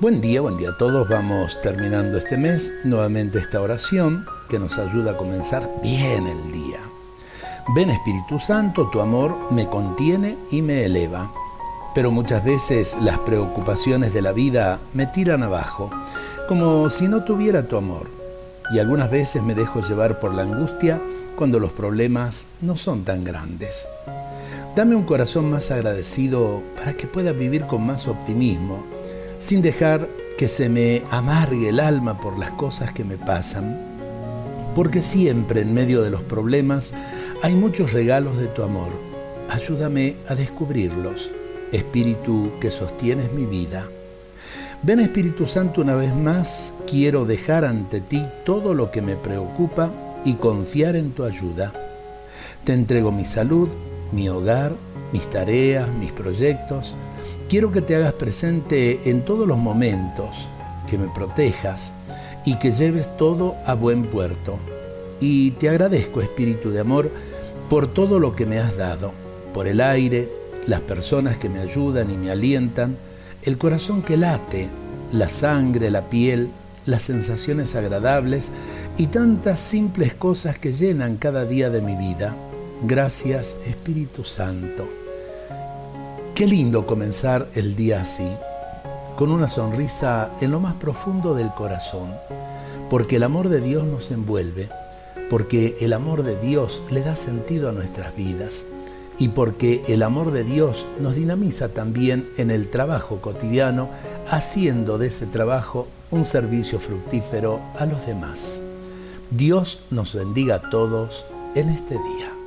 Buen día, buen día a todos. Vamos terminando este mes, nuevamente esta oración que nos ayuda a comenzar bien el día. Ven Espíritu Santo, tu amor me contiene y me eleva. Pero muchas veces las preocupaciones de la vida me tiran abajo, como si no tuviera tu amor. Y algunas veces me dejo llevar por la angustia cuando los problemas no son tan grandes. Dame un corazón más agradecido para que pueda vivir con más optimismo sin dejar que se me amargue el alma por las cosas que me pasan, porque siempre en medio de los problemas hay muchos regalos de tu amor. Ayúdame a descubrirlos, Espíritu que sostienes mi vida. Ven Espíritu Santo una vez más, quiero dejar ante ti todo lo que me preocupa y confiar en tu ayuda. Te entrego mi salud, mi hogar, mis tareas, mis proyectos, Quiero que te hagas presente en todos los momentos, que me protejas y que lleves todo a buen puerto. Y te agradezco, Espíritu de Amor, por todo lo que me has dado, por el aire, las personas que me ayudan y me alientan, el corazón que late, la sangre, la piel, las sensaciones agradables y tantas simples cosas que llenan cada día de mi vida. Gracias, Espíritu Santo. Qué lindo comenzar el día así, con una sonrisa en lo más profundo del corazón, porque el amor de Dios nos envuelve, porque el amor de Dios le da sentido a nuestras vidas y porque el amor de Dios nos dinamiza también en el trabajo cotidiano, haciendo de ese trabajo un servicio fructífero a los demás. Dios nos bendiga a todos en este día.